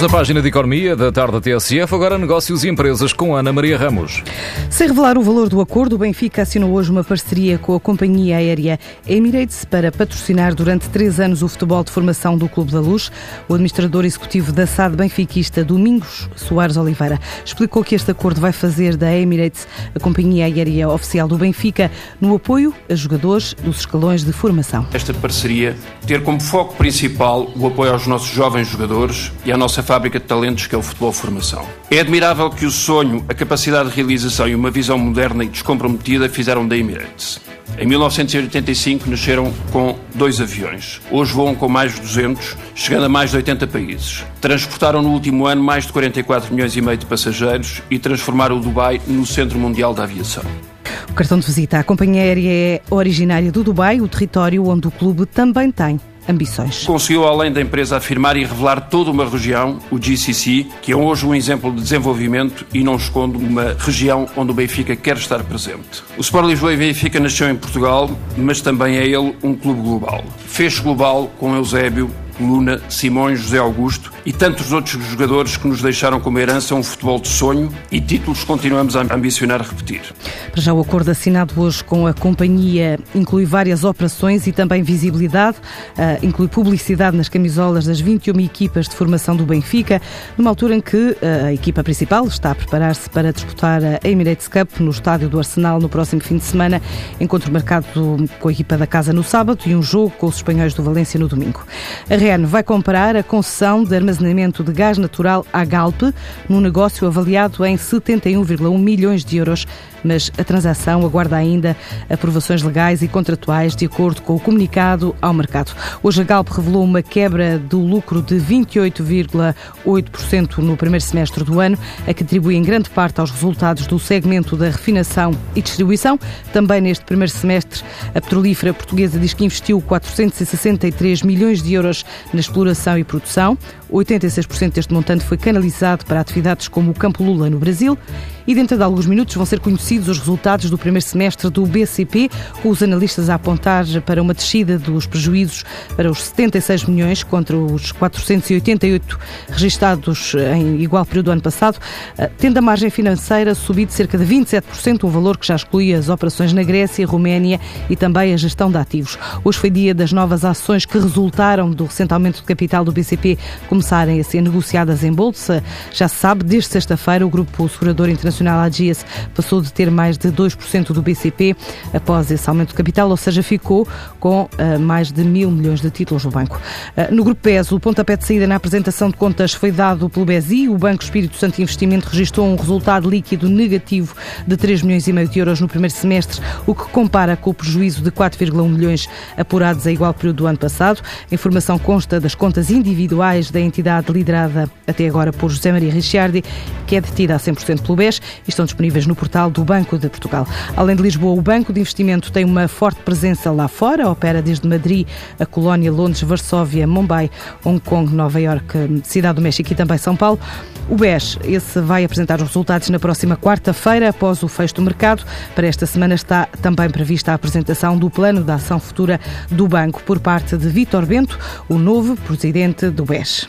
Estamos na página de Economia da tarde da TSF, agora negócios e empresas com Ana Maria Ramos. Sem revelar o valor do acordo, o Benfica assinou hoje uma parceria com a companhia aérea Emirates para patrocinar durante três anos o futebol de formação do Clube da Luz. O administrador executivo da SAD benfiquista, Domingos Soares Oliveira, explicou que este acordo vai fazer da Emirates a companhia aérea oficial do Benfica no apoio a jogadores dos escalões de formação. Esta parceria ter como foco principal o apoio aos nossos jovens jogadores e à nossa fábrica de talentos que é o futebol formação. É admirável que o sonho, a capacidade de realização e uma visão moderna e descomprometida fizeram da Emirates. Em 1985 nasceram com dois aviões. Hoje voam com mais de 200, chegando a mais de 80 países. Transportaram no último ano mais de 44 milhões e meio de passageiros e transformaram o Dubai no centro mundial da aviação. O cartão de visita à companhia aérea é originária do Dubai, o território onde o clube também tem ambições. Conseguiu, além da empresa, afirmar e revelar toda uma região, o GCC, que é hoje um exemplo de desenvolvimento e não esconde uma região onde o Benfica quer estar presente. O Sport Lisboa e Benfica nasceu em Portugal, mas também é ele um clube global. Fez global com Eusébio, Luna, Simões, José Augusto e tantos outros jogadores que nos deixaram como herança um futebol de sonho e títulos que continuamos a ambicionar repetir. Para já o acordo assinado hoje com a companhia inclui várias operações e também visibilidade, uh, inclui publicidade nas camisolas das 21 equipas de formação do Benfica, numa altura em que uh, a equipa principal está a preparar-se para disputar a Emirates Cup no estádio do Arsenal no próximo fim de semana, encontro marcado com a equipa da casa no sábado e um jogo com os espanhóis do Valência no domingo. A governo vai comprar a concessão de armazenamento de gás natural à Galp, num negócio avaliado em 71,1 milhões de euros mas a transação aguarda ainda aprovações legais e contratuais de acordo com o comunicado ao mercado. Hoje a Galp revelou uma quebra do lucro de 28,8% no primeiro semestre do ano, a que atribui em grande parte aos resultados do segmento da refinação e distribuição. Também neste primeiro semestre, a petrolífera portuguesa diz que investiu 463 milhões de euros na exploração e produção. 86% deste montante foi canalizado para atividades como o Campo Lula no Brasil e dentro de alguns minutos vão ser conhecidos os resultados do primeiro semestre do BCP, com os analistas a apontar para uma descida dos prejuízos para os 76 milhões contra os 488 registados em igual período do ano passado, eh, tendo a margem financeira subido cerca de 27%, um valor que já exclui as operações na Grécia, Roménia e também a gestão de ativos. Hoje foi dia das novas ações que resultaram do recente aumento de capital do BCP começarem a ser negociadas em bolsa. Já se sabe, desde sexta-feira, o Grupo Segurador Internacional Internacional AGS passou de ter mais de 2% do BCP após esse aumento de capital, ou seja, ficou com uh, mais de mil milhões de títulos no banco. Uh, no Grupo PES, o pontapé de saída na apresentação de contas foi dado pelo BESI. O Banco Espírito Santo Investimento registrou um resultado líquido negativo de 3 milhões e meio de euros no primeiro semestre, o que compara com o prejuízo de 4,1 milhões apurados a igual período do ano passado. A informação consta das contas individuais da entidade liderada até agora por José Maria Ricciardi, que é detida a 100% pelo BES e estão disponíveis no portal do Banco de Portugal. Além de Lisboa, o Banco de Investimento tem uma forte presença lá fora, opera desde Madrid, a Colónia, Londres, Varsóvia, Mumbai, Hong Kong, Nova Iorque, Cidade do México e também São Paulo. O BES, esse vai apresentar os resultados na próxima quarta-feira, após o fecho do mercado. Para esta semana está também prevista a apresentação do Plano de Ação Futura do Banco por parte de Vítor Bento, o novo presidente do BES.